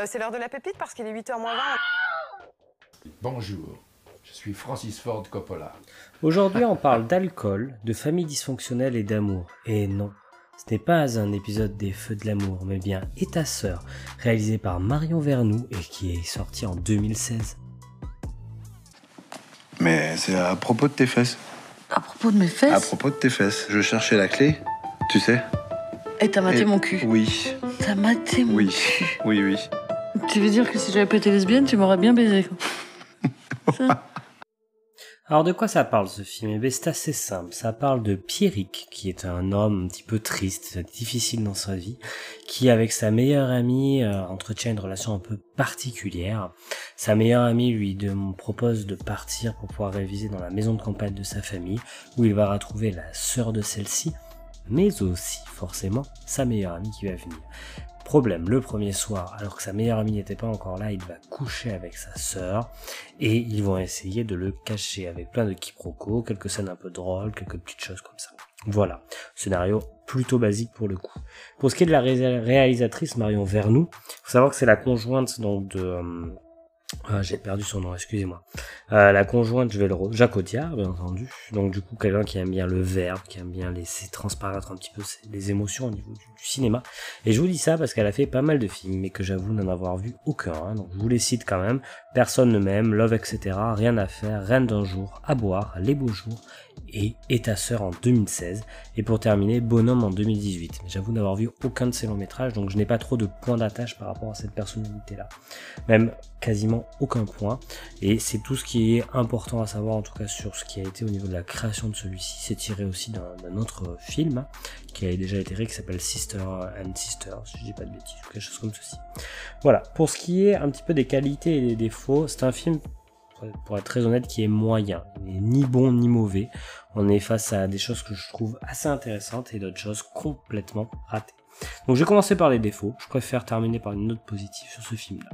Euh, c'est l'heure de la pépite parce qu'il est 8h moins 20. Bonjour, je suis Francis Ford Coppola. Aujourd'hui, on parle d'alcool, de famille dysfonctionnelle et d'amour. Et non, ce n'est pas un épisode des Feux de l'amour, mais bien Et ta sœur, réalisé par Marion Vernou et qui est sorti en 2016. Mais c'est à propos de tes fesses. À propos de mes À fesses propos de tes fesses. Je cherchais la clé, tu sais. Et t'as maté Et- mon cul. Oui, T'as maté mon oui, cul. oui, oui. Tu veux dire que si j'avais pas été lesbienne, tu m'aurais bien baisé. Ça. Alors de quoi ça parle ce film? Eh bien c'est assez simple, ça parle de Pierrick, qui est un homme un petit peu triste, difficile dans sa vie, qui avec sa meilleure amie euh, entretient une relation un peu particulière. Sa meilleure amie lui de- propose de partir pour pouvoir réviser dans la maison de campagne de sa famille, où il va retrouver la sœur de celle-ci, mais aussi forcément sa meilleure amie qui va venir. Problème, le premier soir, alors que sa meilleure amie n'était pas encore là, il va coucher avec sa sœur et ils vont essayer de le cacher avec plein de quiproquos, quelques scènes un peu drôles, quelques petites choses comme ça. Voilà, scénario plutôt basique pour le coup. Pour ce qui est de la ré- réalisatrice Marion Vernou, faut savoir que c'est la conjointe donc de euh, ah, j'ai perdu son nom, excusez-moi. Euh, la conjointe, je vais le Jacques Audiard, bien entendu. Donc du coup, quelqu'un qui aime bien le verbe, qui aime bien laisser transparaître un petit peu les émotions au niveau du, du cinéma. Et je vous dis ça parce qu'elle a fait pas mal de films, mais que j'avoue n'en avoir vu aucun. hein. Donc je vous les cite quand même. Personne ne m'aime, Love, etc. Rien à faire, Reine d'un jour, À boire, Les beaux jours et ta sœur en 2016. Et pour terminer, Bonhomme en 2018. Mais j'avoue n'avoir vu aucun de ces longs métrages, donc je n'ai pas trop de points d'attache par rapport à cette personnalité-là. Même quasiment aucun point. Et c'est tout ce qui est important à savoir en tout cas sur ce qui a été au niveau de la création de celui-ci. C'est tiré aussi d'un autre film hein, qui a déjà été créé qui s'appelle Sister and Sister, si je dis pas de bêtises, ou quelque chose comme ceci. Voilà, pour ce qui est un petit peu des qualités et des défauts, c'est un film, pour être très honnête, qui est moyen. Il n'est ni bon ni mauvais. On est face à des choses que je trouve assez intéressantes et d'autres choses complètement ratées. Donc je vais commencer par les défauts. Je préfère terminer par une note positive sur ce film-là.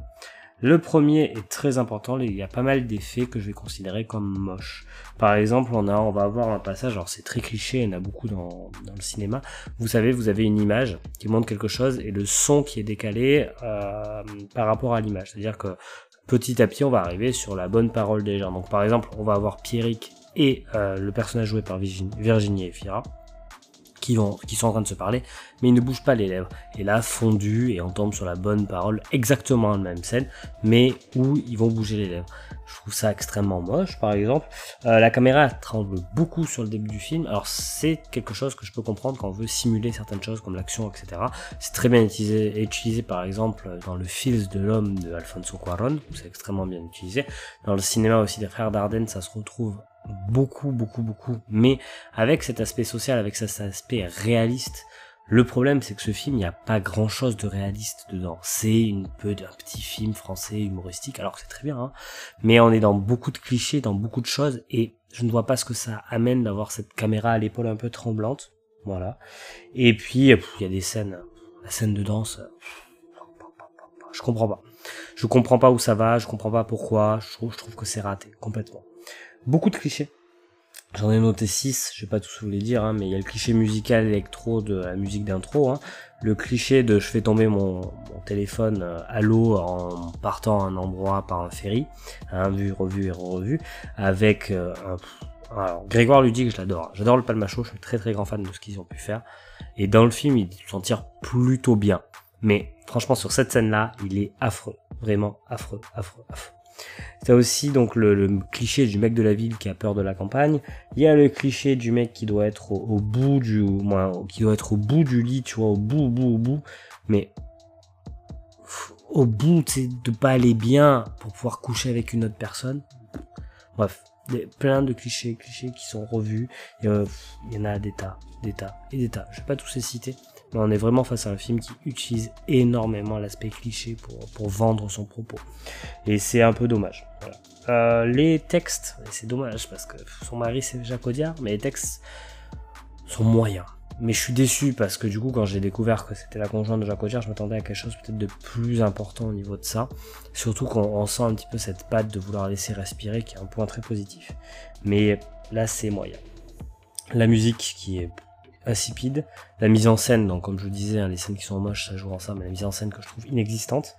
Le premier est très important, il y a pas mal d'effets que je vais considérer comme moches. Par exemple, on, a, va avoir un passage, alors c'est très cliché, il y en a beaucoup dans, dans le cinéma. Vous savez, vous avez une image qui montre quelque chose et le son qui est décalé euh, par rapport à l'image. C'est-à-dire que petit à petit, on va arriver sur la bonne parole des gens. Donc par exemple, on va avoir Pierrick et euh, le personnage joué par Virginie, Virginie qui, vont, qui sont en train de se parler, mais ils ne bougent pas les lèvres. Et là, fondu, et on sur la bonne parole, exactement la même scène, mais où ils vont bouger les lèvres. Je trouve ça extrêmement moche, par exemple. Euh, la caméra tremble beaucoup sur le début du film, alors c'est quelque chose que je peux comprendre quand on veut simuler certaines choses comme l'action, etc. C'est très bien utilisé, utilisé, par exemple, dans le Fils de l'homme de Alfonso Cuarón, où c'est extrêmement bien utilisé. Dans le cinéma aussi des frères Dardenne, ça se retrouve beaucoup, beaucoup, beaucoup, mais avec cet aspect social, avec cet aspect réaliste. Le problème, c'est que ce film, il n'y a pas grand chose de réaliste dedans. C'est une peu d'un petit film français humoristique, alors que c'est très bien, hein. Mais on est dans beaucoup de clichés, dans beaucoup de choses, et je ne vois pas ce que ça amène d'avoir cette caméra à l'épaule un peu tremblante. Voilà. Et puis, il y a des scènes, la scène de danse, je comprends pas. Je comprends pas où ça va, je comprends pas pourquoi, je trouve que c'est raté, complètement. Beaucoup de clichés. J'en ai noté 6, je vais pas tous vous les dire, hein, mais il y a le cliché musical électro de la musique d'intro, hein, le cliché de je fais tomber mon, mon téléphone euh, à l'eau en partant à un endroit par un ferry, hein, vu, revu et revu, avec euh, un... Alors, Grégoire Ludic, je l'adore, j'adore le Palmacho, je suis très très grand fan de ce qu'ils ont pu faire, et dans le film, il s'en tire plutôt bien, mais franchement sur cette scène-là, il est affreux, vraiment affreux, affreux, affreux. T'as aussi donc le, cliché du mec de la ville qui a peur de la campagne. Il y a le cliché du mec qui doit être au, bout du, moins, qui doit être au bout du lit, tu vois, au bout, au bout, au bout. Mais au bout, c'est de pas aller bien pour pouvoir coucher avec une autre personne. Bref, des, plein de clichés, clichés qui sont revus. Euh, il y en a des tas, des tas et des tas. Je vais pas tous les citer. On est vraiment face à un film qui utilise énormément l'aspect cliché pour, vendre son propos. Et c'est un peu dommage. Euh, les textes, c'est dommage parce que son mari c'est Jacques Audiard, mais les textes sont moyens. Mais je suis déçu parce que du coup, quand j'ai découvert que c'était la conjointe de Jacques Audiard, je m'attendais à quelque chose peut-être de plus important au niveau de ça. Surtout quand on sent un petit peu cette patte de vouloir laisser respirer, qui est un point très positif. Mais là, c'est moyen. La musique qui est La mise en scène, donc comme je vous disais, hein, les scènes qui sont moches, ça joue ensemble, mais la mise en scène que je trouve inexistante.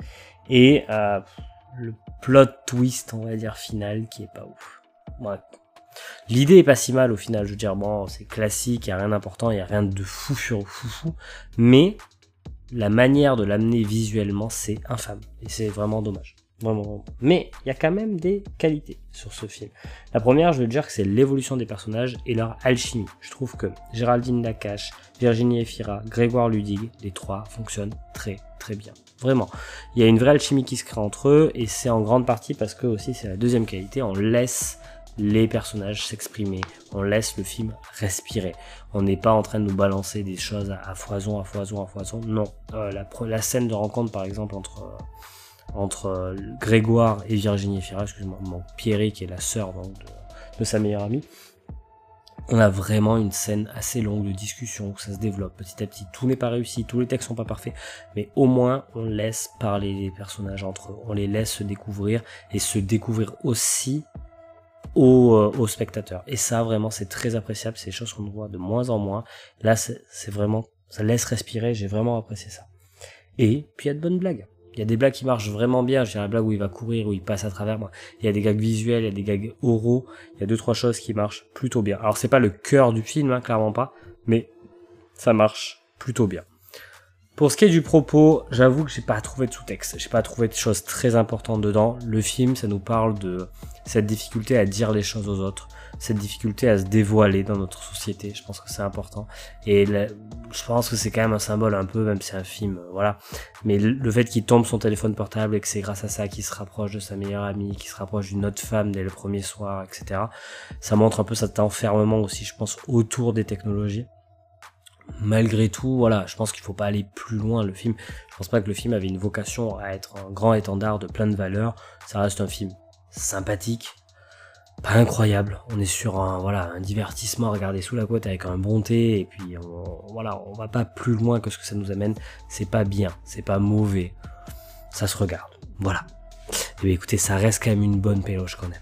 Et euh, le plot twist, on va dire, final, qui est pas ouf. L'idée est pas si mal au final, je veux dire, bon, c'est classique, il a rien d'important, il a rien de fou fou fou fou, mais la manière de l'amener visuellement, c'est infâme. Et c'est vraiment dommage. Vraiment. Mais il y a quand même des qualités sur ce film. La première, je veux dire que c'est l'évolution des personnages et leur alchimie. Je trouve que Géraldine Nakache, Virginie Efira, Grégoire Ludig, les trois fonctionnent très très bien. Vraiment. Il y a une vraie alchimie qui se crée entre eux et c'est en grande partie parce que aussi c'est la deuxième qualité, on laisse les personnages s'exprimer, on laisse le film respirer. On n'est pas en train de nous balancer des choses à, foison, à foison, à foison. Non. Euh, la, la, scène de rencontre par exemple entre... Euh, entre euh, Grégoire et Virginie Fira, excuse-moi, Pierre qui est la sœur de, sa meilleure amie. On a vraiment une scène assez longue de discussion où ça se développe petit à petit. Tout n'est pas réussi, tous les textes sont pas parfaits, mais au moins on laisse parler les personnages entre eux, on les laisse se découvrir et se découvrir aussi aux, euh, spectateurs. Et ça vraiment c'est très appréciable, c'est des choses qu'on voit de moins en moins. Là c'est vraiment, ça laisse respirer, j'ai vraiment apprécié ça. Et puis il y a de bonnes blagues. Il y a des blagues qui marchent vraiment bien. J'ai la blague où il va courir, où il passe à travers moi. Il y a des gags visuels, il y a des gags oraux. Il y a deux, trois choses qui marchent plutôt bien. Alors c'est pas le cœur du film, hein, clairement pas. Mais ça marche plutôt bien. Pour ce qui est du propos, j'avoue que j'ai pas trouvé de sous-texte. J'ai pas trouvé de choses très importantes dedans. Le film, ça nous parle de cette difficulté à dire les choses aux autres cette difficulté à se dévoiler dans notre société. Je pense que c'est important. Et je pense que c'est quand même un symbole un peu, même si c'est un film, euh, voilà. Mais le fait qu'il tombe son téléphone portable et que c'est grâce à ça qu'il se rapproche de sa meilleure amie, qu'il se rapproche d'une autre femme dès le premier soir, etc. Ça montre un peu cet enfermement aussi, je pense, autour des technologies malgré tout, voilà, je pense qu'il faut pas aller plus loin. Le film, je pense pas que le film avait une vocation à être un grand étendard de plein de valeurs. Ça reste un film sympathique, pas incroyable. On est sur un voilà un divertissement à regarder sous la côte avec un bon thé et puis on, voilà on va pas plus loin que ce que ça nous amène. C'est pas bien, c'est pas mauvais, ça se regarde. Voilà. Et eh bien écoutez, ça reste quand même une bonne péloche quand même.